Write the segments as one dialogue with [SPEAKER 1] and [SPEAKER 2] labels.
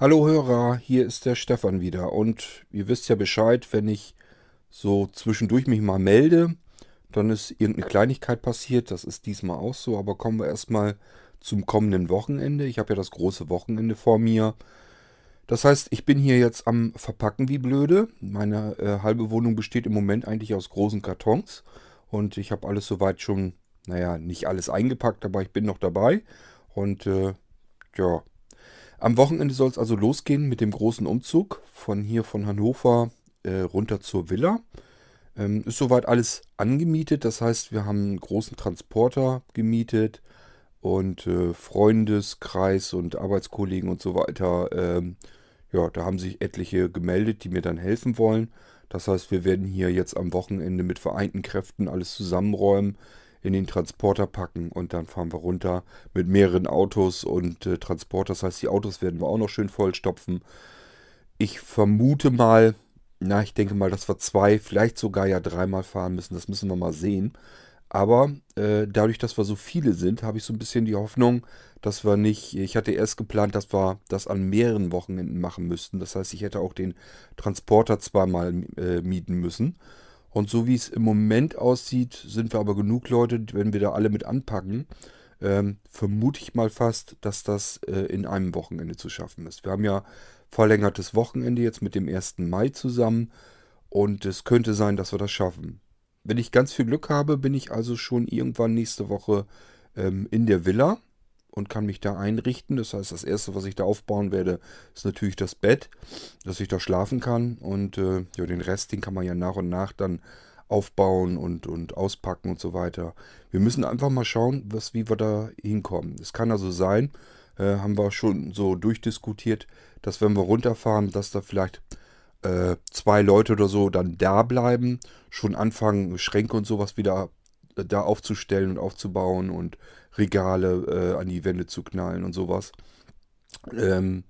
[SPEAKER 1] Hallo Hörer, hier ist der Stefan wieder. Und ihr wisst ja Bescheid, wenn ich so zwischendurch mich mal melde, dann ist irgendeine Kleinigkeit passiert, das ist diesmal auch so, aber kommen wir erstmal zum kommenden Wochenende. Ich habe ja das große Wochenende vor mir. Das heißt, ich bin hier jetzt am Verpacken wie blöde. Meine äh, halbe Wohnung besteht im Moment eigentlich aus großen Kartons und ich habe alles soweit schon, naja, nicht alles eingepackt, aber ich bin noch dabei und äh, ja, am Wochenende soll es also losgehen mit dem großen Umzug von hier von Hannover äh, runter zur Villa. Ähm, ist soweit alles angemietet, das heißt, wir haben einen großen Transporter gemietet und äh, Freundeskreis und Arbeitskollegen und so weiter. Ähm, ja, da haben sich etliche gemeldet, die mir dann helfen wollen. Das heißt, wir werden hier jetzt am Wochenende mit vereinten Kräften alles zusammenräumen in den Transporter packen und dann fahren wir runter mit mehreren Autos und äh, Transporter. Das heißt, die Autos werden wir auch noch schön vollstopfen. Ich vermute mal, na, ich denke mal, dass wir zwei, vielleicht sogar ja dreimal fahren müssen. Das müssen wir mal sehen. Aber äh, dadurch, dass wir so viele sind, habe ich so ein bisschen die Hoffnung, dass wir nicht, ich hatte erst geplant, dass wir das an mehreren Wochenenden machen müssten. Das heißt, ich hätte auch den Transporter zweimal äh, mieten müssen. Und so wie es im Moment aussieht, sind wir aber genug Leute, wenn wir da alle mit anpacken, ähm, vermute ich mal fast, dass das äh, in einem Wochenende zu schaffen ist. Wir haben ja verlängertes Wochenende jetzt mit dem 1. Mai zusammen und es könnte sein, dass wir das schaffen. Wenn ich ganz viel Glück habe, bin ich also schon irgendwann nächste Woche ähm, in der Villa und kann mich da einrichten. Das heißt, das erste, was ich da aufbauen werde, ist natürlich das Bett, dass ich da schlafen kann. Und äh, ja, den Rest, den kann man ja nach und nach dann aufbauen und, und auspacken und so weiter. Wir müssen einfach mal schauen, was, wie wir da hinkommen. Es kann also sein, äh, haben wir schon so durchdiskutiert, dass wenn wir runterfahren, dass da vielleicht äh, zwei Leute oder so dann da bleiben, schon anfangen, Schränke und sowas wieder äh, da aufzustellen und aufzubauen und Regale äh, an die Wände zu knallen und sowas. Ähm,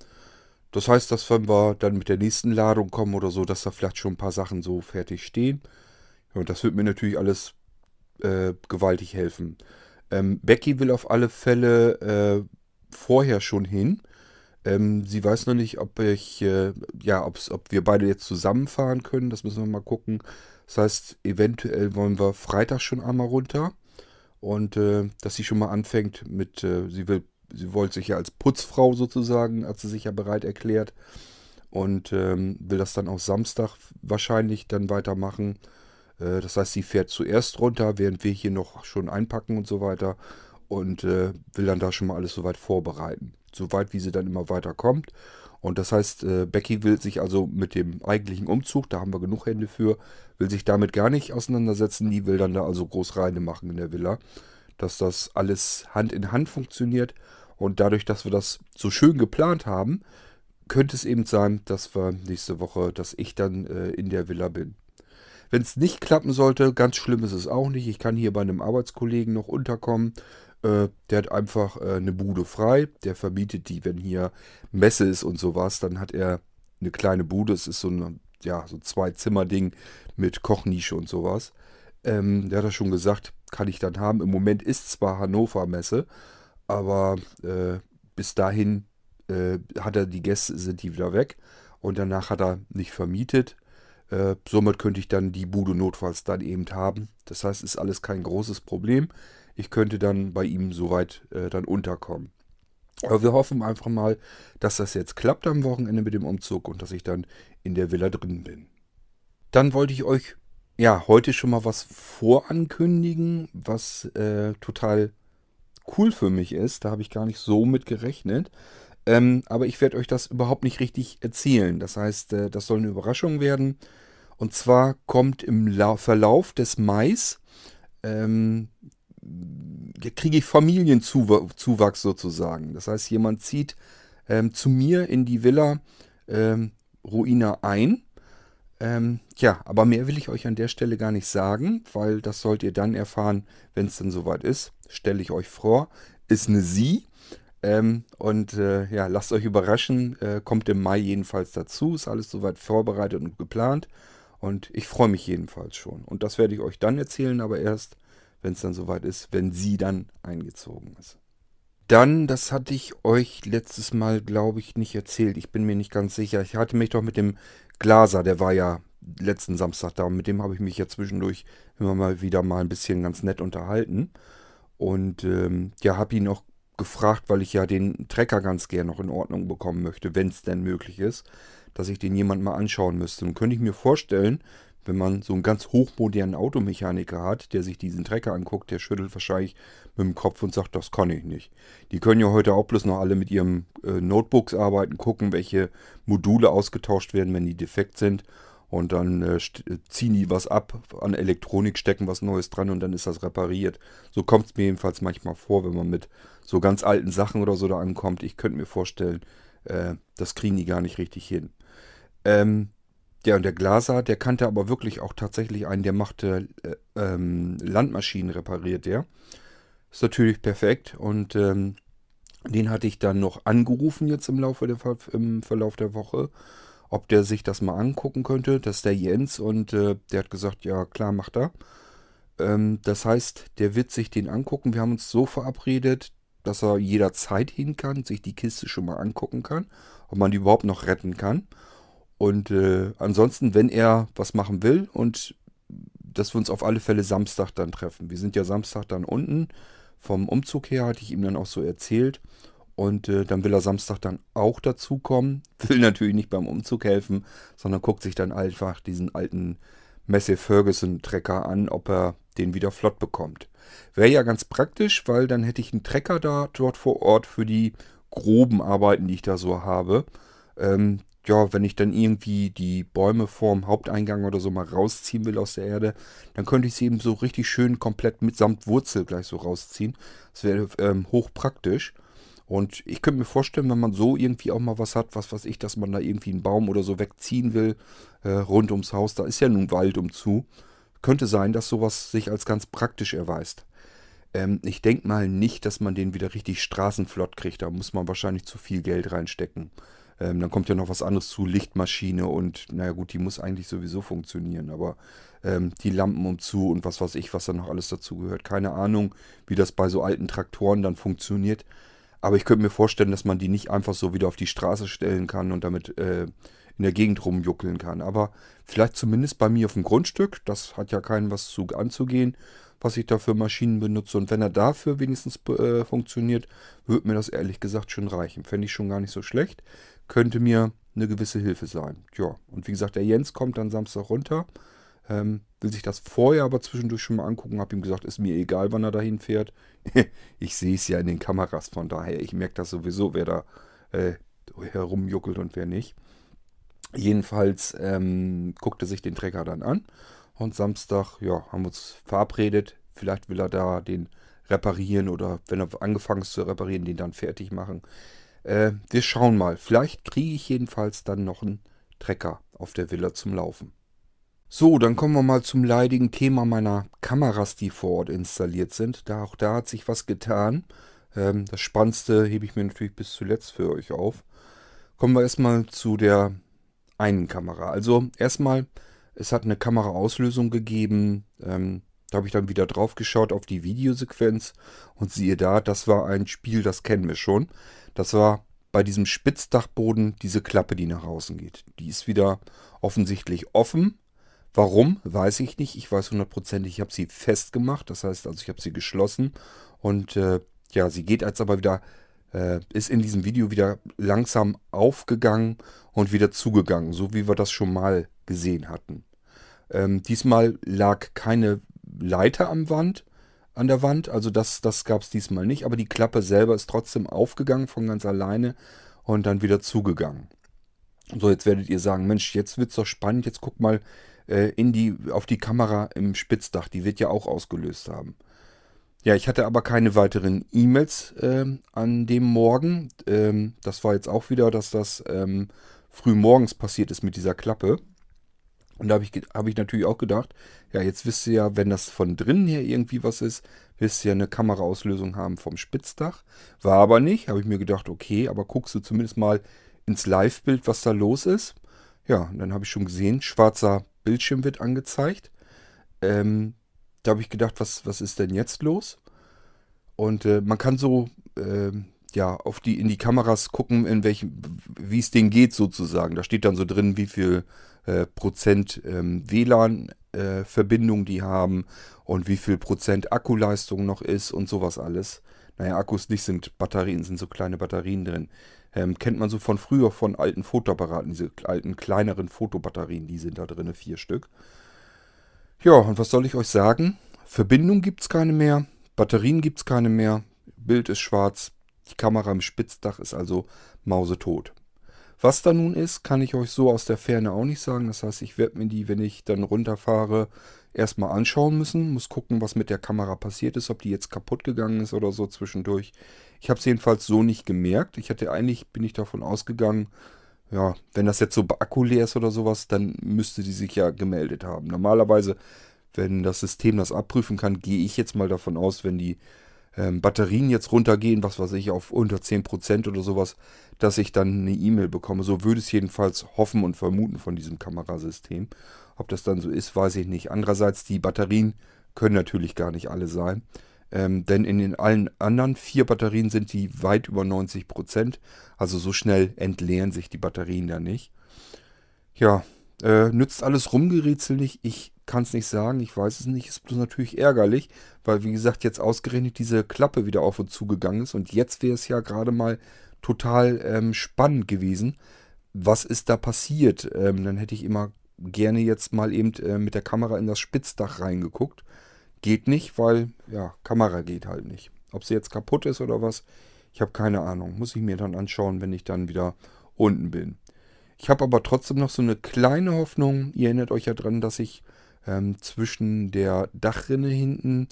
[SPEAKER 1] das heißt, dass wenn wir dann mit der nächsten Ladung kommen oder so, dass da vielleicht schon ein paar Sachen so fertig stehen. Und das wird mir natürlich alles gewaltig helfen. Ähm, Becky will auf alle Fälle vorher schon hin. Ähm, sie weiß noch nicht, ob ich, äh, ja, ob wir beide jetzt zusammenfahren können. Das müssen wir mal gucken. Das heißt, eventuell wollen wir Freitag schon einmal runter. Und äh, dass sie schon mal anfängt mit, äh, sie will, sie wollte sich ja als Putzfrau sozusagen, hat sie sich ja bereit erklärt. Und ähm, will das dann auch Samstag wahrscheinlich dann weitermachen. Äh, das heißt, sie fährt zuerst runter, während wir hier noch schon einpacken und so weiter. Und äh, will dann da schon mal alles soweit vorbereiten. Soweit, wie sie dann immer weiter kommt. Und das heißt, äh, Becky will sich also mit dem eigentlichen Umzug, da haben wir genug Hände für, will sich damit gar nicht auseinandersetzen. Die will dann da also groß reine machen in der Villa, dass das alles Hand in Hand funktioniert. Und dadurch, dass wir das so schön geplant haben, könnte es eben sein, dass wir nächste Woche, dass ich dann äh, in der Villa bin. Wenn es nicht klappen sollte, ganz schlimm ist es auch nicht. Ich kann hier bei einem Arbeitskollegen noch unterkommen. Äh, der hat einfach äh, eine Bude frei. Der verbietet die, wenn hier Messe ist und sowas. Dann hat er eine kleine Bude. Es ist so ein, ja, so Zwei-Zimmer-Ding mit Kochnische und sowas. Ähm, der hat ja schon gesagt, kann ich dann haben. Im Moment ist zwar Hannover Messe, aber äh, bis dahin äh, hat er die Gäste, sind die wieder weg. Und danach hat er nicht vermietet. Äh, somit könnte ich dann die Bude notfalls dann eben haben. Das heißt, ist alles kein großes Problem ich könnte dann bei ihm soweit äh, dann unterkommen. Aber wir hoffen einfach mal, dass das jetzt klappt am Wochenende mit dem Umzug und dass ich dann in der Villa drin bin. Dann wollte ich euch ja heute schon mal was vorankündigen, was äh, total cool für mich ist. Da habe ich gar nicht so mit gerechnet. Ähm, aber ich werde euch das überhaupt nicht richtig erzählen. Das heißt, äh, das soll eine Überraschung werden. Und zwar kommt im La Verlauf des Mais ähm, kriege ich Familienzuwachs sozusagen. Das heißt, jemand zieht ähm, zu mir in die Villa ähm, Ruina ein. Ähm, ja, aber mehr will ich euch an der Stelle gar nicht sagen, weil das sollt ihr dann erfahren, wenn es dann soweit ist. Stelle ich euch vor, ist eine Sie. Ähm, und äh, ja, lasst euch überraschen, äh, kommt im Mai jedenfalls dazu, ist alles soweit vorbereitet und geplant. Und ich freue mich jedenfalls schon. Und das werde ich euch dann erzählen, aber erst, wenn es dann soweit ist, wenn sie dann eingezogen ist. Dann, das hatte ich euch letztes Mal, glaube ich, nicht erzählt. Ich bin mir nicht ganz sicher. Ich hatte mich doch mit dem Glaser, der war ja letzten Samstag da. Mit dem habe ich mich ja zwischendurch immer mal wieder mal ein bisschen ganz nett unterhalten. Und ähm, ja, habe ihn auch gefragt, weil ich ja den Trecker ganz gern noch in Ordnung bekommen möchte, wenn es denn möglich ist, dass ich den jemand mal anschauen müsste. Und könnte ich mir vorstellen, wenn man so einen ganz hochmodernen Automechaniker hat, der sich diesen Trecker anguckt, der schüttelt wahrscheinlich mit dem Kopf und sagt, das kann ich nicht. Die können ja heute auch bloß noch alle mit ihren äh, Notebooks arbeiten, gucken, welche Module ausgetauscht werden, wenn die defekt sind. Und dann äh, ziehen die was ab an Elektronik, stecken was Neues dran und dann ist das repariert. So kommt es mir jedenfalls manchmal vor, wenn man mit so ganz alten Sachen oder so da ankommt. Ich könnte mir vorstellen, äh, das kriegen die gar nicht richtig hin. Ähm, ja, und der Glaser, der kannte aber wirklich auch tatsächlich einen, der machte äh, ähm, Landmaschinen repariert, der. Ist natürlich perfekt und ähm, den hatte ich dann noch angerufen jetzt im Laufe der, im Verlauf der Woche ob der sich das mal angucken könnte. Das ist der Jens und äh, der hat gesagt, ja klar, macht er. Ähm, das heißt, der wird sich den angucken. Wir haben uns so verabredet, dass er jederzeit hin kann, sich die Kiste schon mal angucken kann, ob man die überhaupt noch retten kann. Und äh, ansonsten, wenn er was machen will und dass wir uns auf alle Fälle Samstag dann treffen. Wir sind ja Samstag dann unten. Vom Umzug her hatte ich ihm dann auch so erzählt. Und äh, dann will er Samstag dann auch dazukommen. Will natürlich nicht beim Umzug helfen, sondern guckt sich dann einfach diesen alten Messe Ferguson Trecker an, ob er den wieder flott bekommt. Wäre ja ganz praktisch, weil dann hätte ich einen Trecker da dort vor Ort für die groben Arbeiten, die ich da so habe. Ähm, ja, wenn ich dann irgendwie die Bäume vorm Haupteingang oder so mal rausziehen will aus der Erde, dann könnte ich sie eben so richtig schön komplett mitsamt Wurzel gleich so rausziehen. Das wäre ähm, hochpraktisch. Und ich könnte mir vorstellen, wenn man so irgendwie auch mal was hat, was weiß ich, dass man da irgendwie einen Baum oder so wegziehen will, äh, rund ums Haus, da ist ja nun Wald umzu, könnte sein, dass sowas sich als ganz praktisch erweist. Ähm, ich denke mal nicht, dass man den wieder richtig straßenflott kriegt, da muss man wahrscheinlich zu viel Geld reinstecken. Ähm, dann kommt ja noch was anderes zu, Lichtmaschine und naja gut, die muss eigentlich sowieso funktionieren, aber ähm, die Lampen umzu und was weiß ich, was da noch alles dazu gehört. Keine Ahnung, wie das bei so alten Traktoren dann funktioniert. Aber ich könnte mir vorstellen, dass man die nicht einfach so wieder auf die Straße stellen kann und damit äh, in der Gegend rumjuckeln kann. Aber vielleicht zumindest bei mir auf dem Grundstück. Das hat ja keinen was zu anzugehen, was ich da für Maschinen benutze. Und wenn er dafür wenigstens äh, funktioniert, würde mir das ehrlich gesagt schon reichen. Fände ich schon gar nicht so schlecht. Könnte mir eine gewisse Hilfe sein. Ja, und wie gesagt, der Jens kommt dann Samstag runter. Ähm, will sich das vorher aber zwischendurch schon mal angucken. Hab ihm gesagt, ist mir egal, wann er dahin fährt. ich sehe es ja in den Kameras, von daher, ich merke das sowieso, wer da äh, herumjuckelt und wer nicht. Jedenfalls ähm, guckte sich den Trecker dann an. Und Samstag, ja, haben wir uns verabredet. Vielleicht will er da den reparieren oder wenn er angefangen ist zu reparieren, den dann fertig machen. Äh, wir schauen mal. Vielleicht kriege ich jedenfalls dann noch einen Trecker auf der Villa zum Laufen. So, dann kommen wir mal zum leidigen Thema meiner Kameras, die vor Ort installiert sind. Da, auch da hat sich was getan. Ähm, das Spannendste hebe ich mir natürlich bis zuletzt für euch auf. Kommen wir erstmal zu der einen Kamera. Also erstmal, es hat eine Kameraauslösung gegeben. Ähm, da habe ich dann wieder drauf geschaut auf die Videosequenz und siehe da, das war ein Spiel, das kennen wir schon. Das war bei diesem Spitzdachboden diese Klappe, die nach außen geht. Die ist wieder offensichtlich offen Warum, weiß ich nicht. Ich weiß hundertprozentig, ich habe sie festgemacht. Das heißt also, ich habe sie geschlossen. Und äh, ja, sie geht jetzt aber wieder, äh, ist in diesem Video wieder langsam aufgegangen und wieder zugegangen. So wie wir das schon mal gesehen hatten. Ähm, diesmal lag keine Leiter am Wand, an der Wand. Also das, das gab es diesmal nicht. Aber die Klappe selber ist trotzdem aufgegangen von ganz alleine und dann wieder zugegangen. So, jetzt werdet ihr sagen, Mensch, jetzt wird es doch spannend. Jetzt guck mal, äh, in die, auf die Kamera im Spitzdach. Die wird ja auch ausgelöst haben. Ja, ich hatte aber keine weiteren E-Mails äh, an dem Morgen. Ähm, das war jetzt auch wieder, dass das ähm, früh morgens passiert ist mit dieser Klappe. Und da habe ich, hab ich natürlich auch gedacht, ja, jetzt wisst ihr ja, wenn das von drinnen her irgendwie was ist, wisst ihr ja eine Kameraauslösung haben vom Spitzdach. War aber nicht, habe ich mir gedacht, okay, aber guckst du zumindest mal ins Live-Bild, was da los ist. Ja, und dann habe ich schon gesehen, schwarzer Bildschirm wird angezeigt. Ähm, da habe ich gedacht, was, was ist denn jetzt los? Und äh, man kann so äh, ja auf die in die Kameras gucken, in welchem, wie es denen geht sozusagen. Da steht dann so drin, wie viel äh, Prozent ähm, WLAN-Verbindung äh, die haben und wie viel Prozent Akkuleistung noch ist und sowas alles. Naja, Akkus nicht sind Batterien, sind so kleine Batterien drin. Ähm, kennt man so von früher von alten Fotoapparaten, diese alten kleineren Fotobatterien, die sind da drin, vier Stück. Ja, und was soll ich euch sagen? Verbindung gibt es keine mehr, Batterien gibt es keine mehr, Bild ist schwarz, die Kamera im Spitzdach ist also mausetot. Was da nun ist, kann ich euch so aus der Ferne auch nicht sagen. Das heißt, ich werde mir die, wenn ich dann runterfahre, erstmal anschauen müssen. Muss gucken, was mit der Kamera passiert ist, ob die jetzt kaputt gegangen ist oder so zwischendurch. Ich habe es jedenfalls so nicht gemerkt. Ich hatte eigentlich, bin ich davon ausgegangen, ja, wenn das jetzt so Akku leer ist oder sowas, dann müsste die sich ja gemeldet haben. Normalerweise, wenn das System das abprüfen kann, gehe ich jetzt mal davon aus, wenn die ähm, Batterien jetzt runtergehen, was weiß ich, auf unter 10% oder sowas, dass ich dann eine E-Mail bekomme. So würde es jedenfalls hoffen und vermuten von diesem Kamerasystem. Ob das dann so ist, weiß ich nicht. Andererseits, die Batterien können natürlich gar nicht alle sein. Ähm, denn in den allen anderen vier Batterien sind die weit über 90%. Also so schnell entleeren sich die Batterien da nicht. Ja, äh, nützt alles Rumgerätsel nicht. Ich kann es nicht sagen, ich weiß es nicht. Ist bloß natürlich ärgerlich, weil wie gesagt jetzt ausgerechnet diese Klappe wieder auf und zu gegangen ist. Und jetzt wäre es ja gerade mal total ähm, spannend gewesen. Was ist da passiert? Ähm, dann hätte ich immer gerne jetzt mal eben äh, mit der Kamera in das Spitzdach reingeguckt. Geht nicht, weil, ja, Kamera geht halt nicht. Ob sie jetzt kaputt ist oder was, ich habe keine Ahnung. Muss ich mir dann anschauen, wenn ich dann wieder unten bin. Ich habe aber trotzdem noch so eine kleine Hoffnung. Ihr erinnert euch ja dran, dass ich ähm, zwischen der Dachrinne hinten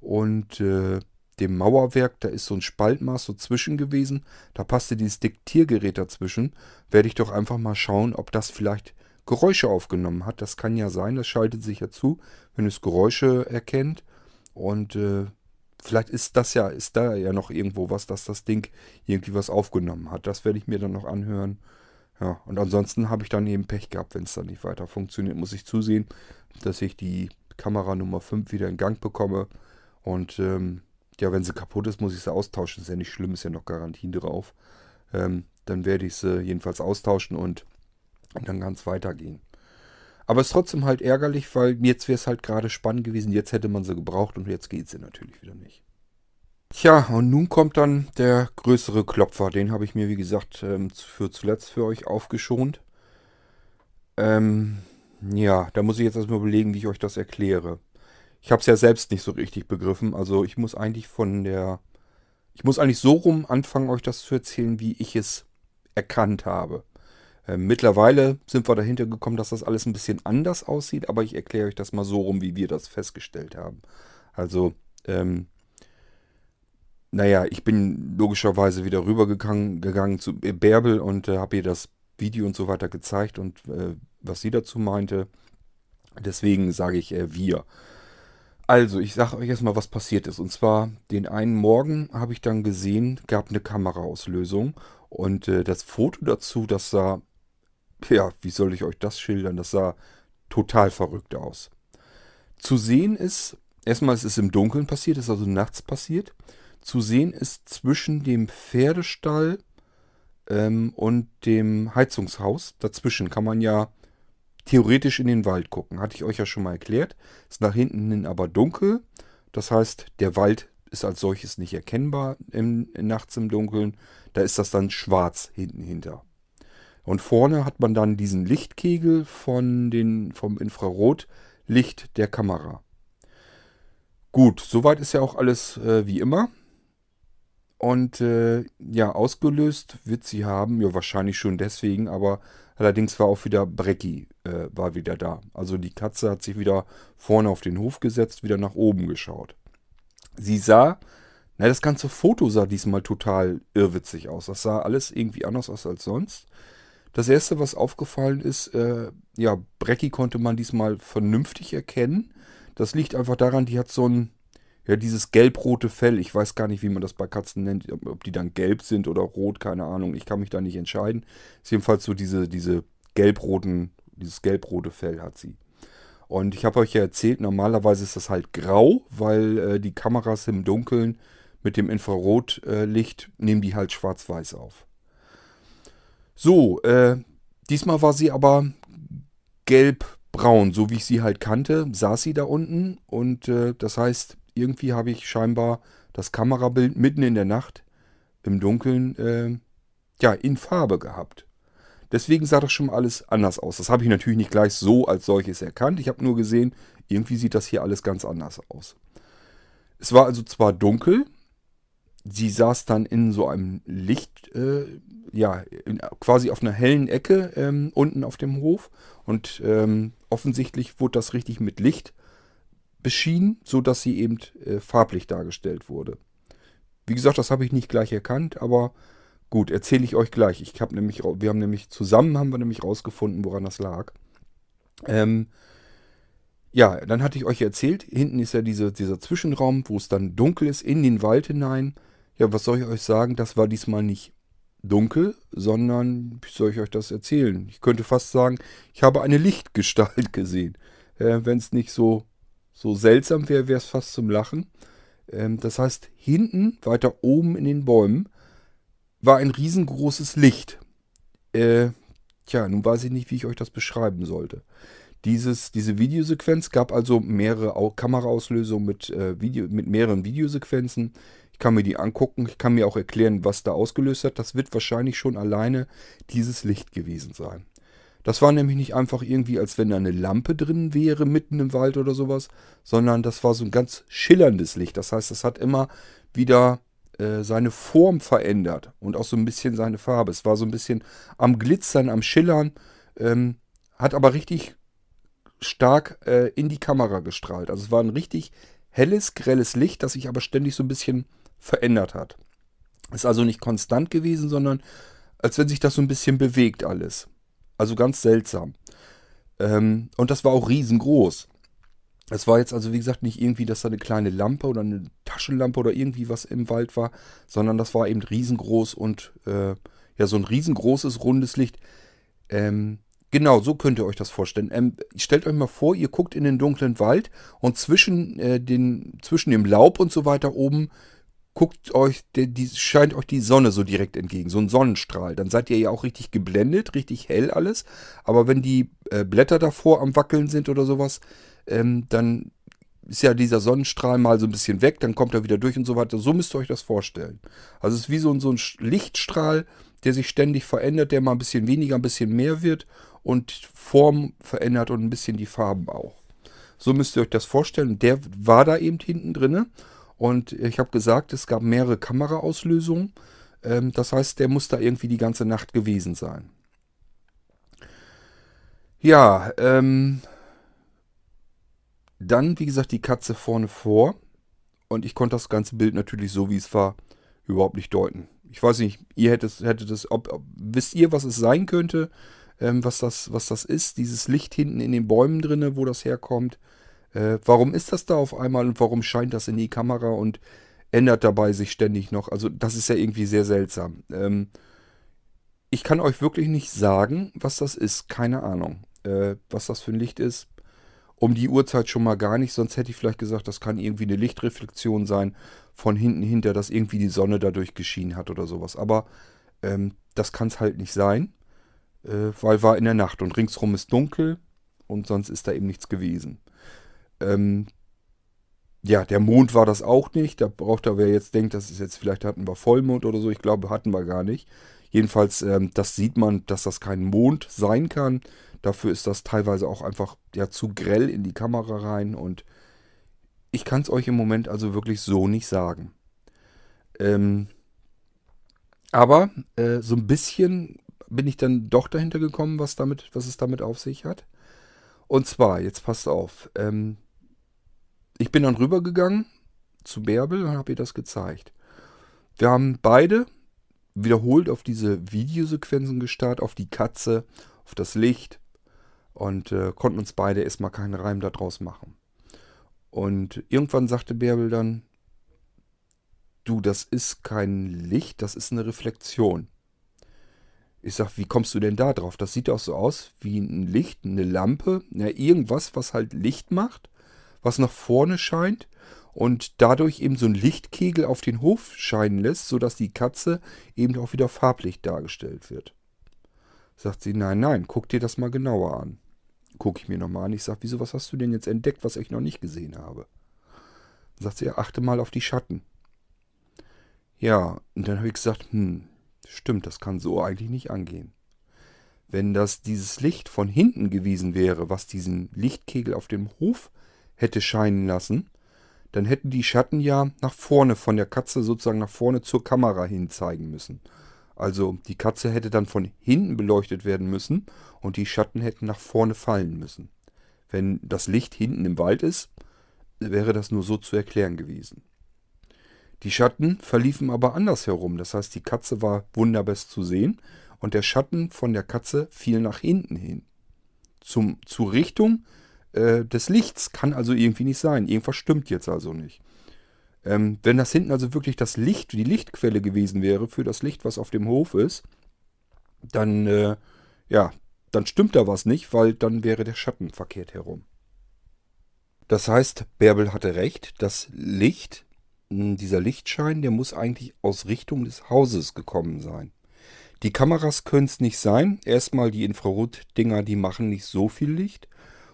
[SPEAKER 1] und äh, dem Mauerwerk, da ist so ein Spaltmaß so zwischen gewesen. Da passte dieses Diktiergerät dazwischen. Werde ich doch einfach mal schauen, ob das vielleicht Geräusche aufgenommen hat. Das kann ja sein, das schaltet sich ja zu, wenn es Geräusche erkennt. Und äh, vielleicht ist das ja, ist da ja noch irgendwo was, dass das Ding irgendwie was aufgenommen hat. Das werde ich mir dann noch anhören. Ja, und ansonsten habe ich dann eben Pech gehabt, wenn es dann nicht weiter funktioniert, muss ich zusehen, dass ich die Kamera Nummer 5 wieder in Gang bekomme. Und ähm, ja, wenn sie kaputt ist, muss ich sie austauschen. Ist ja nicht schlimm, ist ja noch Garantien drauf. Ähm, dann werde ich sie jedenfalls austauschen und und dann kann es weitergehen. Aber es ist trotzdem halt ärgerlich, weil jetzt wäre es halt gerade spannend gewesen. Jetzt hätte man sie gebraucht und jetzt geht sie natürlich wieder nicht. Tja, und nun kommt dann der größere Klopfer. Den habe ich mir, wie gesagt, ähm, für zuletzt für euch aufgeschont. Ähm, ja, da muss ich jetzt erstmal überlegen, wie ich euch das erkläre. Ich habe es ja selbst nicht so richtig begriffen. Also ich muss eigentlich von der... Ich muss eigentlich so rum anfangen, euch das zu erzählen, wie ich es erkannt habe. Ähm, mittlerweile sind wir dahinter gekommen, dass das alles ein bisschen anders aussieht, aber ich erkläre euch das mal so rum, wie wir das festgestellt haben. Also, ähm, naja, ich bin logischerweise wieder rübergegangen gegangen zu Bärbel und äh, habe ihr das Video und so weiter gezeigt und äh, was sie dazu meinte. Deswegen sage ich äh, wir. Also, ich sage euch erstmal, was passiert ist. Und zwar, den einen Morgen habe ich dann gesehen, gab eine Kameraauslösung. Und äh, das Foto dazu, das sah ja, wie soll ich euch das schildern? Das sah total verrückt aus. Zu sehen ist, erstmal ist es im Dunkeln passiert, ist also nachts passiert. Zu sehen ist zwischen dem Pferdestall ähm, und dem Heizungshaus. Dazwischen kann man ja theoretisch in den Wald gucken. Hatte ich euch ja schon mal erklärt. Ist nach hinten hin aber dunkel. Das heißt, der Wald ist als solches nicht erkennbar im, nachts im Dunkeln. Da ist das dann schwarz hinten hinter. Und vorne hat man dann diesen Lichtkegel von den, vom Infrarotlicht der Kamera. Gut, soweit ist ja auch alles äh, wie immer. Und äh, ja, ausgelöst wird sie haben, ja wahrscheinlich schon deswegen, aber allerdings war auch wieder Brecki, äh, war wieder da. Also die Katze hat sich wieder vorne auf den Hof gesetzt, wieder nach oben geschaut. Sie sah, na das ganze Foto sah diesmal total irrwitzig aus. Das sah alles irgendwie anders aus als sonst. Das erste, was aufgefallen ist, äh, ja, Brecki konnte man diesmal vernünftig erkennen. Das liegt einfach daran, die hat so ein, ja, dieses gelb-rote Fell. Ich weiß gar nicht, wie man das bei Katzen nennt, ob die dann gelb sind oder rot, keine Ahnung. Ich kann mich da nicht entscheiden. Ist jedenfalls so diese, diese gelb-roten, dieses gelb-rote Fell hat sie. Und ich habe euch ja erzählt, normalerweise ist das halt grau, weil äh, die Kameras im Dunkeln mit dem Infrarotlicht äh, nehmen die halt schwarz-weiß auf. So, äh, diesmal war sie aber gelb-braun, so wie ich sie halt kannte, saß sie da unten und äh, das heißt, irgendwie habe ich scheinbar das Kamerabild mitten in der Nacht im Dunkeln äh, ja in Farbe gehabt. Deswegen sah das schon alles anders aus. Das habe ich natürlich nicht gleich so als solches erkannt. Ich habe nur gesehen, irgendwie sieht das hier alles ganz anders aus. Es war also zwar dunkel, sie saß dann in so einem Licht, äh, ja, in, quasi auf einer hellen Ecke ähm, unten auf dem Hof und ähm, offensichtlich wurde das richtig mit Licht beschienen, sodass sie eben äh, farblich dargestellt wurde. Wie gesagt, das habe ich nicht gleich erkannt, aber Gut, erzähle ich euch gleich. Ich habe nämlich, wir haben nämlich zusammen haben wir nämlich rausgefunden, woran das lag. Ähm, ja, dann hatte ich euch erzählt, hinten ist ja diese, dieser Zwischenraum, wo es dann dunkel ist, in den Wald hinein. Ja, was soll ich euch sagen? Das war diesmal nicht dunkel, sondern, wie soll ich euch das erzählen? Ich könnte fast sagen, ich habe eine Lichtgestalt gesehen. Äh, Wenn es nicht so, so seltsam wäre, wäre es fast zum Lachen. Ähm, das heißt, hinten, weiter oben in den Bäumen, war ein riesengroßes Licht. Äh, tja, nun weiß ich nicht, wie ich euch das beschreiben sollte. Dieses, diese Videosequenz gab also mehrere Kameraauslösungen mit, äh, Video, mit mehreren Videosequenzen. Ich kann mir die angucken, ich kann mir auch erklären, was da ausgelöst hat. Das wird wahrscheinlich schon alleine dieses Licht gewesen sein. Das war nämlich nicht einfach irgendwie, als wenn da eine Lampe drin wäre, mitten im Wald oder sowas, sondern das war so ein ganz schillerndes Licht. Das heißt, es hat immer wieder äh, seine Form verändert und auch so ein bisschen seine Farbe. Es war so ein bisschen am Glitzern, am Schillern, ähm, hat aber richtig stark äh, in die Kamera gestrahlt. Also es war ein richtig helles, grelles Licht, das sich aber ständig so ein bisschen verändert hat. Ist also nicht konstant gewesen, sondern als wenn sich das so ein bisschen bewegt alles. Also ganz seltsam. Ähm, und das war auch riesengroß. Es war jetzt also, wie gesagt, nicht irgendwie, dass da eine kleine Lampe oder eine Taschenlampe oder irgendwie was im Wald war, sondern das war eben riesengroß und äh, ja, so ein riesengroßes, rundes Licht. Ähm, genau, so könnt ihr euch das vorstellen. Ähm, stellt euch mal vor, ihr guckt in den dunklen Wald und zwischen, äh, den, zwischen dem Laub und so weiter oben guckt euch, die, scheint euch die Sonne so direkt entgegen, so ein Sonnenstrahl. Dann seid ihr ja auch richtig geblendet, richtig hell alles. Aber wenn die äh, Blätter davor am Wackeln sind oder sowas, ähm, dann ist ja dieser Sonnenstrahl mal so ein bisschen weg, dann kommt er wieder durch und so weiter. So müsst ihr euch das vorstellen. Also es ist wie so ein, so ein Lichtstrahl, der sich ständig verändert, der mal ein bisschen weniger, ein bisschen mehr wird und Form verändert und ein bisschen die Farben auch. So müsst ihr euch das vorstellen. Der war da eben hinten drin. Und ich habe gesagt, es gab mehrere Kameraauslösungen. Ähm, das heißt, der muss da irgendwie die ganze Nacht gewesen sein. Ja, ähm, dann, wie gesagt, die Katze vorne vor. Und ich konnte das ganze Bild natürlich so, wie es war, überhaupt nicht deuten. Ich weiß nicht, ihr hättet, hättet es, ob, ob, wisst ihr, was es sein könnte, ähm, was, das, was das ist? Dieses Licht hinten in den Bäumen drinne, wo das herkommt. Äh, warum ist das da auf einmal und warum scheint das in die Kamera und ändert dabei sich ständig noch? Also, das ist ja irgendwie sehr seltsam. Ähm, ich kann euch wirklich nicht sagen, was das ist. Keine Ahnung, äh, was das für ein Licht ist um die Uhrzeit schon mal gar nicht, sonst hätte ich vielleicht gesagt, das kann irgendwie eine Lichtreflexion sein von hinten hinter, dass irgendwie die Sonne dadurch geschienen hat oder sowas. Aber ähm, das kann es halt nicht sein, äh, weil war in der Nacht und ringsrum ist dunkel und sonst ist da eben nichts gewesen. Ähm, ja, der Mond war das auch nicht. Da braucht er, wer jetzt denkt, das ist jetzt, vielleicht hatten wir Vollmond oder so. Ich glaube, hatten wir gar nicht. Jedenfalls, ähm, das sieht man, dass das kein Mond sein kann. Dafür ist das teilweise auch einfach ja, zu grell in die Kamera rein und ich kann es euch im Moment also wirklich so nicht sagen. Ähm, aber äh, so ein bisschen bin ich dann doch dahinter gekommen, was, damit, was es damit auf sich hat. Und zwar, jetzt passt auf, ähm, ich bin dann rübergegangen zu Bärbel und habe ihr das gezeigt. Wir haben beide wiederholt auf diese Videosequenzen gestarrt, auf die Katze, auf das Licht und äh, konnten uns beide erstmal keinen Reim daraus machen. Und irgendwann sagte Bärbel dann, du, das ist kein Licht, das ist eine Reflexion. Ich sag, wie kommst du denn da drauf? Das sieht doch so aus wie ein Licht, eine Lampe, ja, irgendwas, was halt Licht macht, was nach vorne scheint und dadurch eben so ein Lichtkegel auf den Hof scheinen lässt, sodass die Katze eben auch wieder farblich dargestellt wird. Sagt sie, nein, nein, guck dir das mal genauer an. Guck ich mir nochmal an. Ich sag, wieso, was hast du denn jetzt entdeckt, was ich noch nicht gesehen habe? Sagt sie, achte mal auf die Schatten. Ja, und dann habe ich gesagt, hm, stimmt, das kann so eigentlich nicht angehen. Wenn das dieses Licht von hinten gewesen wäre, was diesen Lichtkegel auf dem Hof hätte scheinen lassen, dann hätten die Schatten ja nach vorne von der Katze sozusagen nach vorne zur Kamera hin zeigen müssen. Also die Katze hätte dann von hinten beleuchtet werden müssen und die Schatten hätten nach vorne fallen müssen. Wenn das Licht hinten im Wald ist, wäre das nur so zu erklären gewesen. Die Schatten verliefen aber andersherum. Das heißt, die Katze war wunderbest zu sehen und der Schatten von der Katze fiel nach hinten hin. Zum, zur Richtung äh, des Lichts kann also irgendwie nicht sein. Irgendwas stimmt jetzt also nicht. Ähm, wenn das hinten also wirklich das Licht, die Lichtquelle gewesen wäre für das Licht, was auf dem Hof ist, dann, äh, ja, dann stimmt da was nicht, weil dann wäre der Schatten verkehrt herum. Das heißt, Bärbel hatte recht, das Licht dieser Lichtschein, der muss eigentlich aus Richtung des Hauses gekommen sein. Die Kameras können es nicht sein. Erstmal die Infrarotdinger, die machen nicht so viel Licht.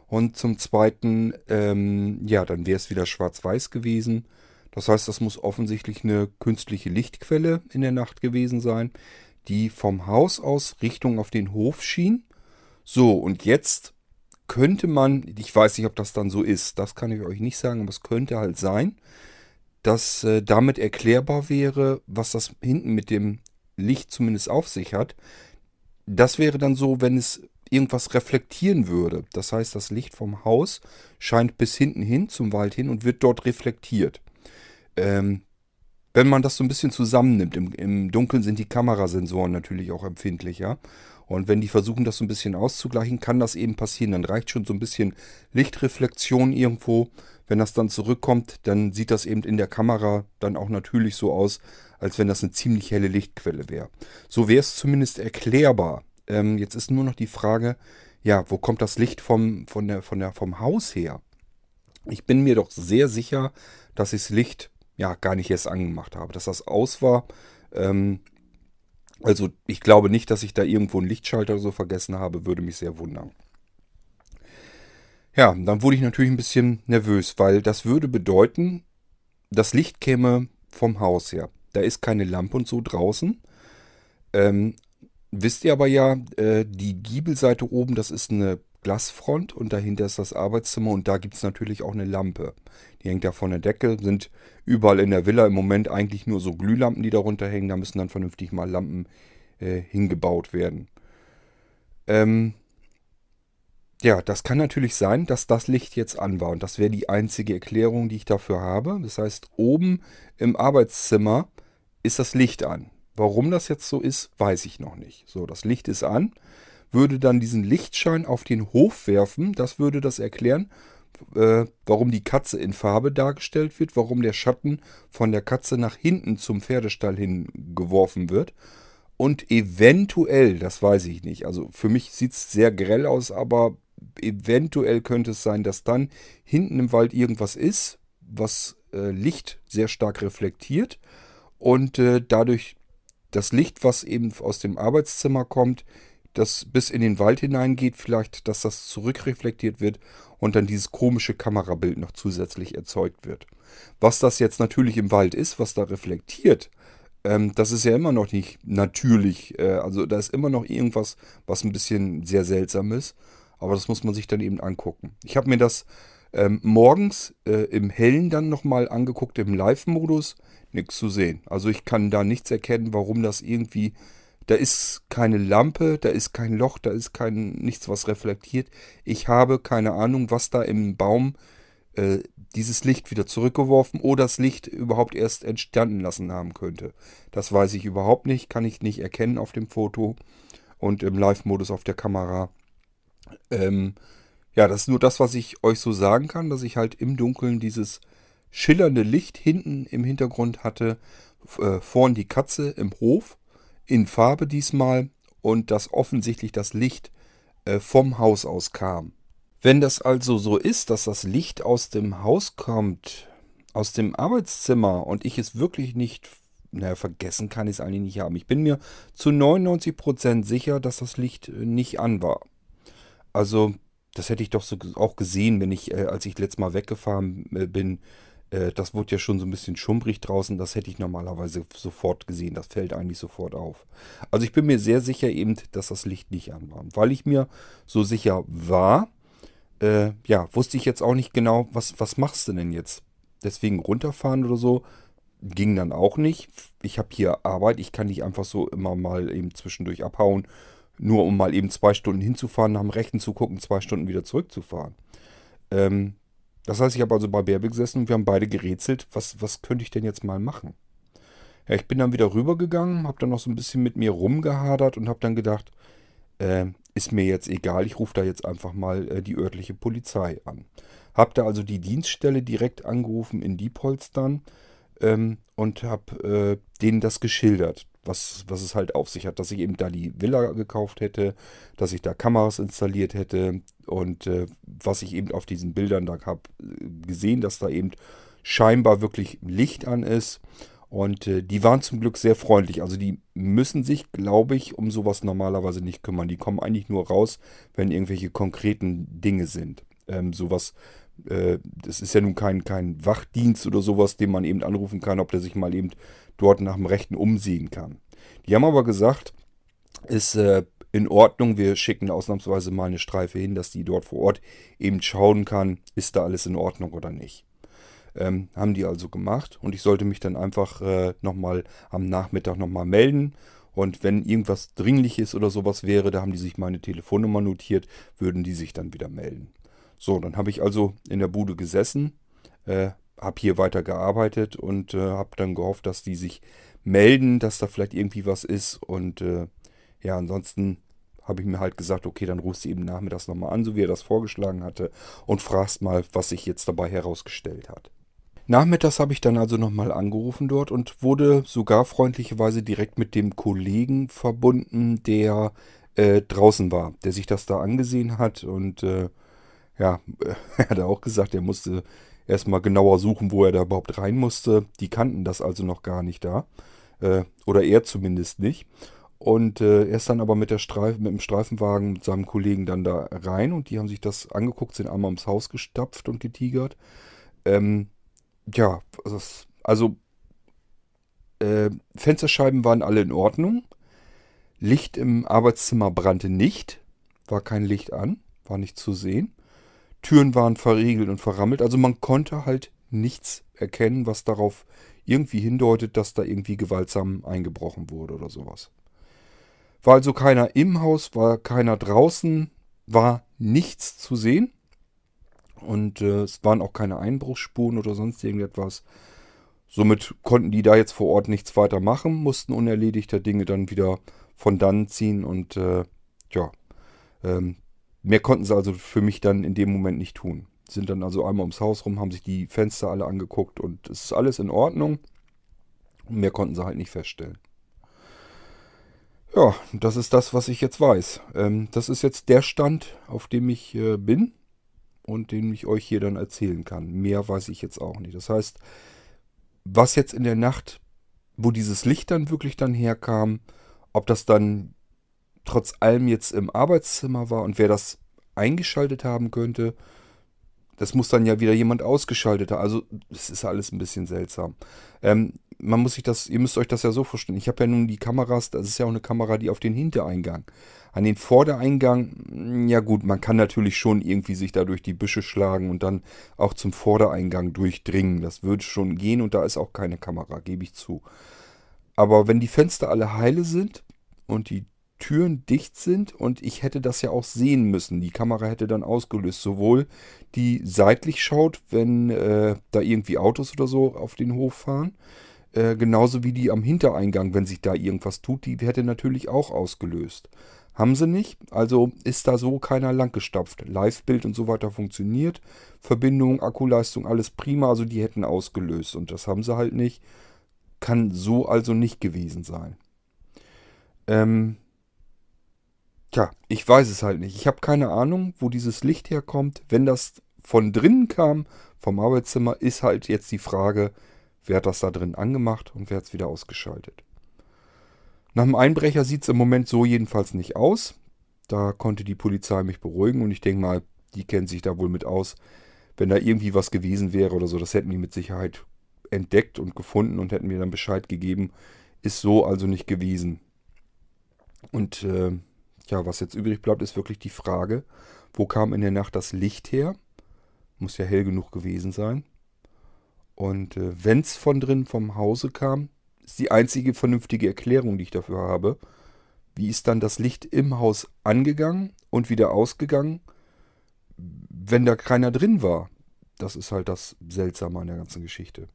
[SPEAKER 1] Und zum Zweiten, ähm, ja, dann wäre es wieder schwarz-weiß gewesen. Das heißt, das muss offensichtlich eine künstliche Lichtquelle in der Nacht gewesen sein, die vom Haus aus Richtung auf den Hof schien. So, und jetzt könnte man, ich weiß nicht, ob das dann so ist, das kann ich euch nicht sagen, aber es könnte halt sein, dass äh, damit erklärbar wäre, was das hinten mit dem Licht zumindest auf sich hat. Das wäre dann so, wenn es irgendwas reflektieren würde. Das heißt, das Licht vom Haus scheint bis hinten hin zum Wald hin und wird dort reflektiert. Ähm, wenn man das so ein bisschen zusammennimmt, im, im Dunkeln sind die Kamerasensoren natürlich auch empfindlicher. Und wenn die versuchen, das so ein bisschen auszugleichen, kann das eben passieren. Dann reicht schon so ein bisschen Lichtreflexion irgendwo. Wenn das dann zurückkommt, dann sieht das eben in der Kamera dann auch natürlich so aus, als wenn das eine ziemlich helle Lichtquelle wäre. So wäre es zumindest erklärbar. Ähm, jetzt ist nur noch die Frage, ja, wo kommt das Licht vom, von der, von der, vom Haus her? Ich bin mir doch sehr sicher, dass ich das Licht ja gar nicht erst angemacht habe, dass das aus war. Ähm, also ich glaube nicht, dass ich da irgendwo einen Lichtschalter so vergessen habe, würde mich sehr wundern. Ja, dann wurde ich natürlich ein bisschen nervös, weil das würde bedeuten, das Licht käme vom Haus her. Da ist keine Lampe und so draußen. Ähm, wisst ihr aber ja, äh, die Giebelseite oben, das ist eine Glasfront und dahinter ist das Arbeitszimmer und da gibt es natürlich auch eine Lampe. Die hängt ja von der Decke, sind überall in der Villa im Moment eigentlich nur so Glühlampen, die darunter hängen. Da müssen dann vernünftig mal Lampen äh, hingebaut werden. Ähm, ja, das kann natürlich sein, dass das Licht jetzt an war. Und das wäre die einzige Erklärung, die ich dafür habe. Das heißt, oben im Arbeitszimmer ist das Licht an. Warum das jetzt so ist, weiß ich noch nicht. So, das Licht ist an, würde dann diesen Lichtschein auf den Hof werfen. Das würde das erklären, äh, warum die Katze in Farbe dargestellt wird, warum der Schatten von der Katze nach hinten zum Pferdestall hin geworfen wird. Und eventuell, das weiß ich nicht, also für mich sieht es sehr grell aus, aber eventuell könnte es sein, dass dann hinten im Wald irgendwas ist, was äh, Licht sehr stark reflektiert und äh, dadurch das Licht, was eben aus dem Arbeitszimmer kommt, das bis in den Wald hineingeht, vielleicht, dass das zurückreflektiert wird und dann dieses komische Kamerabild noch zusätzlich erzeugt wird. Was das jetzt natürlich im Wald ist, was da reflektiert, ähm, das ist ja immer noch nicht natürlich. Äh, also da ist immer noch irgendwas, was ein bisschen sehr seltsam ist. Aber das muss man sich dann eben angucken. Ich habe mir das ähm, morgens äh, im Hellen dann nochmal angeguckt, im Live-Modus. Nichts zu sehen. Also ich kann da nichts erkennen, warum das irgendwie da ist keine Lampe, da ist kein Loch, da ist kein nichts, was reflektiert. Ich habe keine Ahnung, was da im Baum äh, dieses Licht wieder zurückgeworfen oder das Licht überhaupt erst entstanden lassen haben könnte. Das weiß ich überhaupt nicht, kann ich nicht erkennen auf dem Foto und im Live-Modus auf der Kamera. Ähm, ja, das ist nur das, was ich euch so sagen kann, dass ich halt im Dunkeln dieses schillernde Licht hinten im Hintergrund hatte, äh, vorn die Katze im Hof, in Farbe diesmal und dass offensichtlich das Licht äh, vom Haus aus kam. Wenn das also so ist, dass das Licht aus dem Haus kommt, aus dem Arbeitszimmer und ich es wirklich nicht, naja, vergessen kann ich es eigentlich nicht haben. Ich bin mir zu 99% sicher, dass das Licht äh, nicht an war. Also, das hätte ich doch so auch gesehen, wenn ich, äh, als ich letztes Mal weggefahren äh, bin, äh, das wurde ja schon so ein bisschen schummrig draußen. Das hätte ich normalerweise sofort gesehen. Das fällt eigentlich sofort auf. Also ich bin mir sehr sicher eben, dass das Licht nicht an war. Weil ich mir so sicher war, äh, ja, wusste ich jetzt auch nicht genau, was, was machst du denn jetzt? Deswegen runterfahren oder so ging dann auch nicht. Ich habe hier Arbeit. Ich kann nicht einfach so immer mal eben zwischendurch abhauen, nur um mal eben zwei Stunden hinzufahren, nach dem Rechten zu gucken, zwei Stunden wieder zurückzufahren. Ähm, das heißt, ich habe also bei Bärbe gesessen und wir haben beide gerätselt, was, was könnte ich denn jetzt mal machen? Ja, ich bin dann wieder rübergegangen, habe dann noch so ein bisschen mit mir rumgehadert und habe dann gedacht, äh, ist mir jetzt egal, ich rufe da jetzt einfach mal äh, die örtliche Polizei an. Hab da also die Dienststelle direkt angerufen in Diepholz dann ähm, und habe äh, denen das geschildert was, was es halt auf sich hat, dass ich eben da die Villa gekauft hätte, dass ich da Kameras installiert hätte und äh, was ich eben auf diesen Bildern da habe gesehen, dass da eben scheinbar wirklich Licht an ist. Und äh, die waren zum Glück sehr freundlich. Also die müssen sich, glaube ich, um sowas normalerweise nicht kümmern. Die kommen eigentlich nur raus, wenn irgendwelche konkreten Dinge sind. Ähm, sowas, äh, das ist ja nun kein, kein Wachdienst oder sowas, den man eben anrufen kann, ob der sich mal eben dort nach dem Rechten umsehen kann. Die haben aber gesagt, ist äh, in Ordnung, wir schicken ausnahmsweise mal eine Streife hin, dass die dort vor Ort eben schauen kann, ist da alles in Ordnung oder nicht. Ähm, haben die also gemacht und ich sollte mich dann einfach äh, nochmal am Nachmittag nochmal melden. Und wenn irgendwas Dringliches oder sowas wäre, da haben die sich meine Telefonnummer notiert, würden die sich dann wieder melden. So, dann habe ich also in der Bude gesessen, äh, habe hier weiter gearbeitet und äh, habe dann gehofft, dass die sich melden, dass da vielleicht irgendwie was ist. Und äh, ja, ansonsten habe ich mir halt gesagt, okay, dann rufst du eben nachmittags nochmal an, so wie er das vorgeschlagen hatte, und fragst mal, was sich jetzt dabei herausgestellt hat. Nachmittags habe ich dann also nochmal angerufen dort und wurde sogar freundlicherweise direkt mit dem Kollegen verbunden, der äh, draußen war, der sich das da angesehen hat und äh, ja, er hat auch gesagt, er musste erstmal genauer suchen, wo er da überhaupt rein musste. Die kannten das also noch gar nicht da. Äh, oder er zumindest nicht. Und äh, er ist dann aber mit, der Streif mit dem Streifenwagen mit seinem Kollegen dann da rein und die haben sich das angeguckt, sind einmal ums Haus gestapft und getigert. Ähm, ja, also äh, Fensterscheiben waren alle in Ordnung. Licht im Arbeitszimmer brannte nicht, war kein Licht an, war nicht zu sehen. Türen waren verriegelt und verrammelt. Also man konnte halt nichts erkennen, was darauf irgendwie hindeutet, dass da irgendwie gewaltsam eingebrochen wurde oder sowas. War also keiner im Haus, war keiner draußen, war nichts zu sehen. Und äh, es waren auch keine Einbruchsspuren oder sonst irgendetwas. Somit konnten die da jetzt vor Ort nichts weiter machen, mussten unerledigter Dinge dann wieder von dann ziehen und äh, ja, ähm, Mehr konnten sie also für mich dann in dem Moment nicht tun. Sind dann also einmal ums Haus rum, haben sich die Fenster alle angeguckt und es ist alles in Ordnung. Mehr konnten sie halt nicht feststellen. Ja, das ist das, was ich jetzt weiß. Ähm, das ist jetzt der Stand, auf dem ich äh, bin und den ich euch hier dann erzählen kann. Mehr weiß ich jetzt auch nicht. Das heißt, was jetzt in der Nacht, wo dieses Licht dann wirklich dann herkam, ob das dann trotz allem jetzt im Arbeitszimmer war und wer das eingeschaltet haben könnte, das muss dann ja wieder jemand ausgeschaltet haben. Also es ist alles ein bisschen seltsam. Ähm, man muss sich das, ihr müsst euch das ja so vorstellen. Ich habe ja nun die Kameras, das ist ja auch eine Kamera, die auf den Hintereingang. An den Vordereingang, ja gut, man kann natürlich schon irgendwie sich da durch die Büsche schlagen und dann auch zum Vordereingang durchdringen. Das würde schon gehen und da ist auch keine Kamera, gebe ich zu. Aber wenn die Fenster alle heile sind und die Türen dicht sind und ich hätte das ja auch sehen müssen. Die Kamera hätte dann ausgelöst, sowohl die seitlich schaut, wenn äh, da irgendwie Autos oder so auf den Hof fahren, äh, genauso wie die am Hintereingang, wenn sich da irgendwas tut, die hätte natürlich auch ausgelöst. Haben sie nicht, also ist da so keiner langgestapft. Live-Bild und so weiter funktioniert, Verbindung, Akkuleistung, alles prima, also die hätten ausgelöst und das haben sie halt nicht. Kann so also nicht gewesen sein. Ähm, Tja, ich weiß es halt nicht. Ich habe keine Ahnung, wo dieses Licht herkommt. Wenn das von drinnen kam, vom Arbeitszimmer, ist halt jetzt die Frage, wer hat das da drin angemacht und wer hat es wieder ausgeschaltet. Nach dem Einbrecher sieht es im Moment so jedenfalls nicht aus. Da konnte die Polizei mich beruhigen und ich denke mal, die kennen sich da wohl mit aus. Wenn da irgendwie was gewesen wäre oder so, das hätten die mit Sicherheit entdeckt und gefunden und hätten mir dann Bescheid gegeben. Ist so also nicht gewesen. Und äh, ja, was jetzt übrig bleibt, ist wirklich die Frage, wo kam in der Nacht das Licht her? Muss ja hell genug gewesen sein. Und äh, wenn es von drin vom Hause kam, ist die einzige vernünftige Erklärung, die ich dafür habe. Wie ist dann das Licht im Haus angegangen und wieder ausgegangen, wenn da keiner drin war? Das ist halt das Seltsame an der ganzen Geschichte.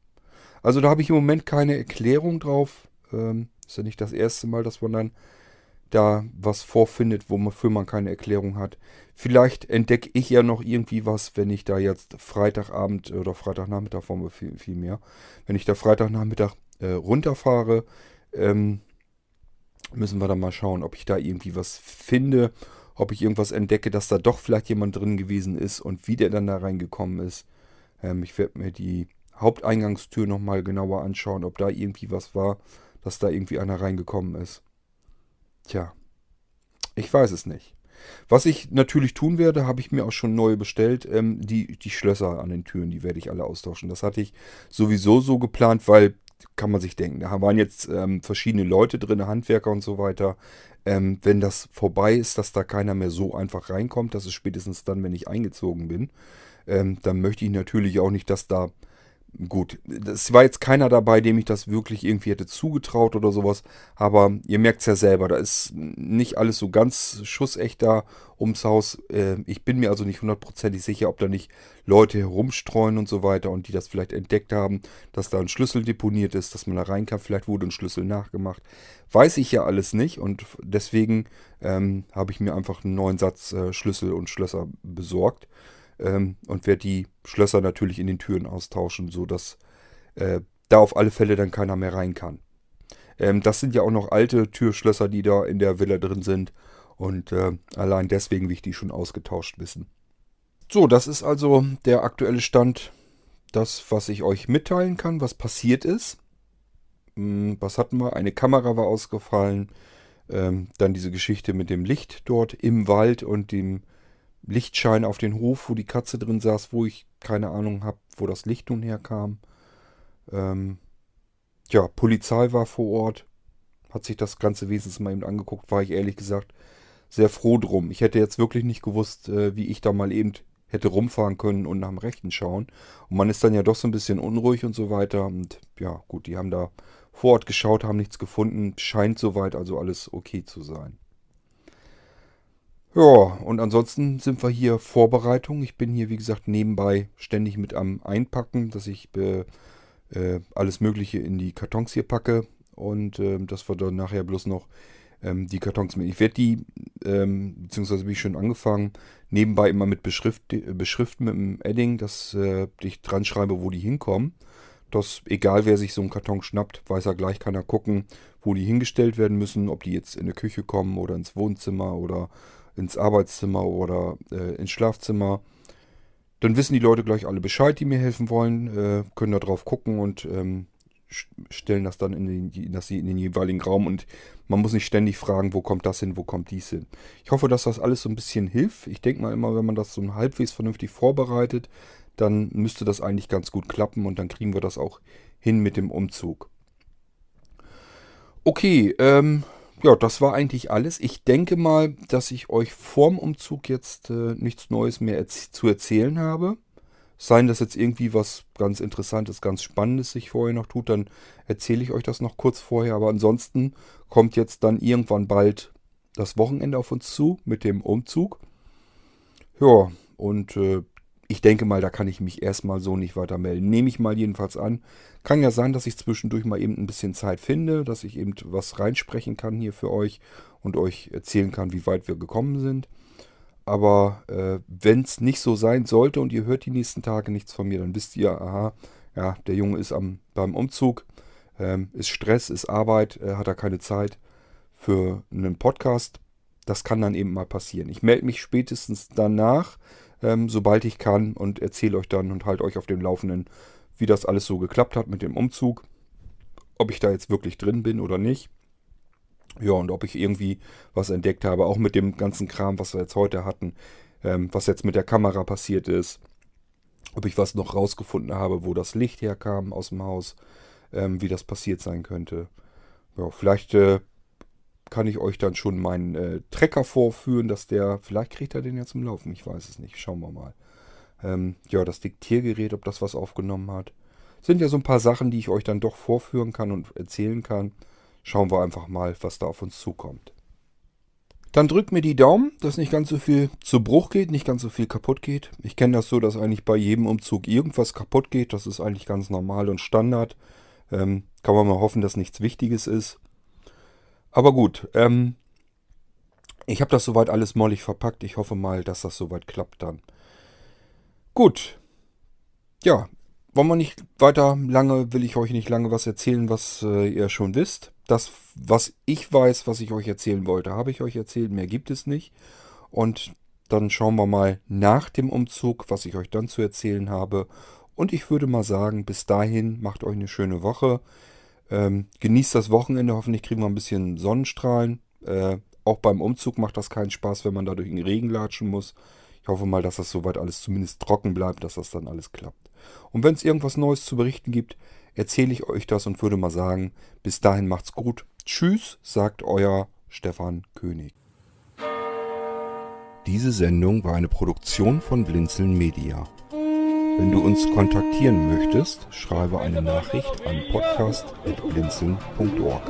[SPEAKER 1] Also da habe ich im Moment keine Erklärung drauf. Ähm, ist ja nicht das erste Mal, dass man dann da was vorfindet, wofür man keine Erklärung hat. Vielleicht entdecke ich ja noch irgendwie was, wenn ich da jetzt Freitagabend oder Freitagnachmittag vor viel, viel mehr, wenn ich da Freitagnachmittag äh, runterfahre, ähm, müssen wir dann mal schauen, ob ich da irgendwie was finde, ob ich irgendwas entdecke, dass da doch vielleicht jemand drin gewesen ist und wie der dann da reingekommen ist. Ähm, ich werde mir die Haupteingangstür nochmal genauer anschauen, ob da irgendwie was war, dass da irgendwie einer reingekommen ist. Tja, ich weiß es nicht. Was ich natürlich tun werde, habe ich mir auch schon neu bestellt. Ähm, die, die Schlösser an den Türen, die werde ich alle austauschen. Das hatte ich sowieso so geplant, weil, kann man sich denken, da waren jetzt ähm, verschiedene Leute drin, Handwerker und so weiter. Ähm, wenn das vorbei ist, dass da keiner mehr so einfach reinkommt, das ist spätestens dann, wenn ich eingezogen bin, ähm, dann möchte ich natürlich auch nicht, dass da Gut, es war jetzt keiner dabei, dem ich das wirklich irgendwie hätte zugetraut oder sowas. Aber ihr merkt es ja selber, da ist nicht alles so ganz schussecht da ums Haus. Äh, ich bin mir also nicht hundertprozentig sicher, ob da nicht Leute herumstreuen und so weiter und die das vielleicht entdeckt haben, dass da ein Schlüssel deponiert ist, dass man da rein kann. Vielleicht wurde ein Schlüssel nachgemacht. Weiß ich ja alles nicht und deswegen ähm, habe ich mir einfach einen neuen Satz äh, Schlüssel und Schlösser besorgt ähm, und werde die Schlösser natürlich in den Türen austauschen, sodass äh, da auf alle Fälle dann keiner mehr rein kann. Ähm, das sind ja auch noch alte Türschlösser, die da in der Villa drin sind und äh, allein deswegen will ich die schon ausgetauscht wissen. So, das ist also der aktuelle Stand, das, was ich euch mitteilen kann, was passiert ist. Hm, was hatten wir? Eine Kamera war ausgefallen. Ähm, dann diese Geschichte mit dem Licht dort im Wald und dem Lichtschein auf den Hof, wo die Katze drin saß, wo ich keine Ahnung habe, wo das Licht nun herkam. Ähm, ja, Polizei war vor Ort, hat sich das ganze Wesens mal eben angeguckt, war ich ehrlich gesagt sehr froh drum. Ich hätte jetzt wirklich nicht gewusst, äh, wie ich da mal eben hätte rumfahren können und nach dem Rechten schauen. Und man ist dann ja doch so ein bisschen unruhig und so weiter. Und ja, gut, die haben da vor Ort geschaut, haben nichts gefunden. Scheint soweit also alles okay zu sein. Ja, und ansonsten sind wir hier Vorbereitung. Ich bin hier, wie gesagt, nebenbei ständig mit am Einpacken, dass ich äh, äh, alles Mögliche in die Kartons hier packe und äh, dass wir dann nachher bloß noch ähm, die Kartons mit. Ich werde die, ähm, beziehungsweise bin ich schon angefangen, nebenbei immer mit Beschrift, beschriften mit dem Edding, dass äh, ich dran schreibe, wo die hinkommen. Dass egal wer sich so einen Karton schnappt, weiß er gleich, kann er gucken, wo die hingestellt werden müssen, ob die jetzt in die Küche kommen oder ins Wohnzimmer oder ins Arbeitszimmer oder äh, ins Schlafzimmer. Dann wissen die Leute gleich alle Bescheid, die mir helfen wollen, äh, können da drauf gucken und ähm, stellen das dann in den, das in den jeweiligen Raum und man muss nicht ständig fragen, wo kommt das hin, wo kommt dies hin. Ich hoffe, dass das alles so ein bisschen hilft. Ich denke mal immer, wenn man das so halbwegs vernünftig vorbereitet, dann müsste das eigentlich ganz gut klappen und dann kriegen wir das auch hin mit dem Umzug. Okay, ähm, ja, das war eigentlich alles. Ich denke mal, dass ich euch vorm Umzug jetzt äh, nichts Neues mehr erz zu erzählen habe. Seien das jetzt irgendwie was ganz Interessantes, ganz Spannendes sich vorher noch tut, dann erzähle ich euch das noch kurz vorher. Aber ansonsten kommt jetzt dann irgendwann bald das Wochenende auf uns zu mit dem Umzug. Ja, und äh, ich denke mal, da kann ich mich erstmal so nicht weiter melden. Nehme ich mal jedenfalls an. Kann ja sein, dass ich zwischendurch mal eben ein bisschen Zeit finde, dass ich eben was reinsprechen kann hier für euch und euch erzählen kann, wie weit wir gekommen sind. Aber äh, wenn es nicht so sein sollte und ihr hört die nächsten Tage nichts von mir, dann wisst ihr, aha, ja, der Junge ist am, beim Umzug, ähm, ist Stress, ist Arbeit, äh, hat er keine Zeit für einen Podcast. Das kann dann eben mal passieren. Ich melde mich spätestens danach, ähm, sobald ich kann und erzähle euch dann und halte euch auf dem Laufenden, wie das alles so geklappt hat mit dem Umzug. Ob ich da jetzt wirklich drin bin oder nicht. Ja, und ob ich irgendwie was entdeckt habe, auch mit dem ganzen Kram, was wir jetzt heute hatten, ähm, was jetzt mit der Kamera passiert ist. Ob ich was noch rausgefunden habe, wo das Licht herkam aus dem Haus, ähm, wie das passiert sein könnte. Ja, vielleicht äh, kann ich euch dann schon meinen äh, Trecker vorführen, dass der, vielleicht kriegt er den ja zum Laufen, ich weiß es nicht, schauen wir mal. Ähm, ja, das Diktiergerät, ob das was aufgenommen hat. Sind ja so ein paar Sachen, die ich euch dann doch vorführen kann und erzählen kann. Schauen wir einfach mal, was da auf uns zukommt. Dann drückt mir die Daumen, dass nicht ganz so viel zu Bruch geht, nicht ganz so viel kaputt geht. Ich kenne das so, dass eigentlich bei jedem Umzug irgendwas kaputt geht. Das ist eigentlich ganz normal und Standard. Ähm, kann man mal hoffen, dass nichts Wichtiges ist. Aber gut, ähm, ich habe das soweit alles mollig verpackt. Ich hoffe mal, dass das soweit klappt dann. Gut. Ja, wollen wir nicht weiter lange, will ich euch nicht lange was erzählen, was äh, ihr schon wisst. Das, was ich weiß, was ich euch erzählen wollte, habe ich euch erzählt. Mehr gibt es nicht. Und dann schauen wir mal nach dem Umzug, was ich euch dann zu erzählen habe. Und ich würde mal sagen, bis dahin macht euch eine schöne Woche. Ähm, genießt das Wochenende, hoffentlich kriegen wir ein bisschen Sonnenstrahlen. Äh, auch beim Umzug macht das keinen Spaß, wenn man da durch den Regen latschen muss. Ich hoffe mal, dass das soweit alles zumindest trocken bleibt, dass das dann alles klappt. Und wenn es irgendwas Neues zu berichten gibt, erzähle ich euch das und würde mal sagen, bis dahin macht's gut. Tschüss, sagt euer Stefan König. Diese Sendung war eine Produktion von Blinzeln Media. Wenn du uns kontaktieren möchtest, schreibe eine Nachricht an podcast.blinzeln.org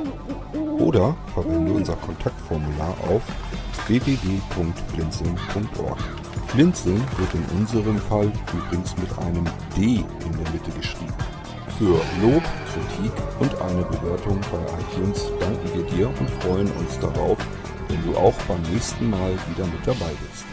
[SPEAKER 1] oder verwende unser Kontaktformular auf www.blinzeln.org. Blinzeln wird in unserem Fall übrigens mit einem D in der Mitte geschrieben. Für Lob, Kritik und eine Bewertung bei iTunes danken wir dir und freuen uns darauf, wenn du auch beim nächsten Mal wieder mit dabei bist.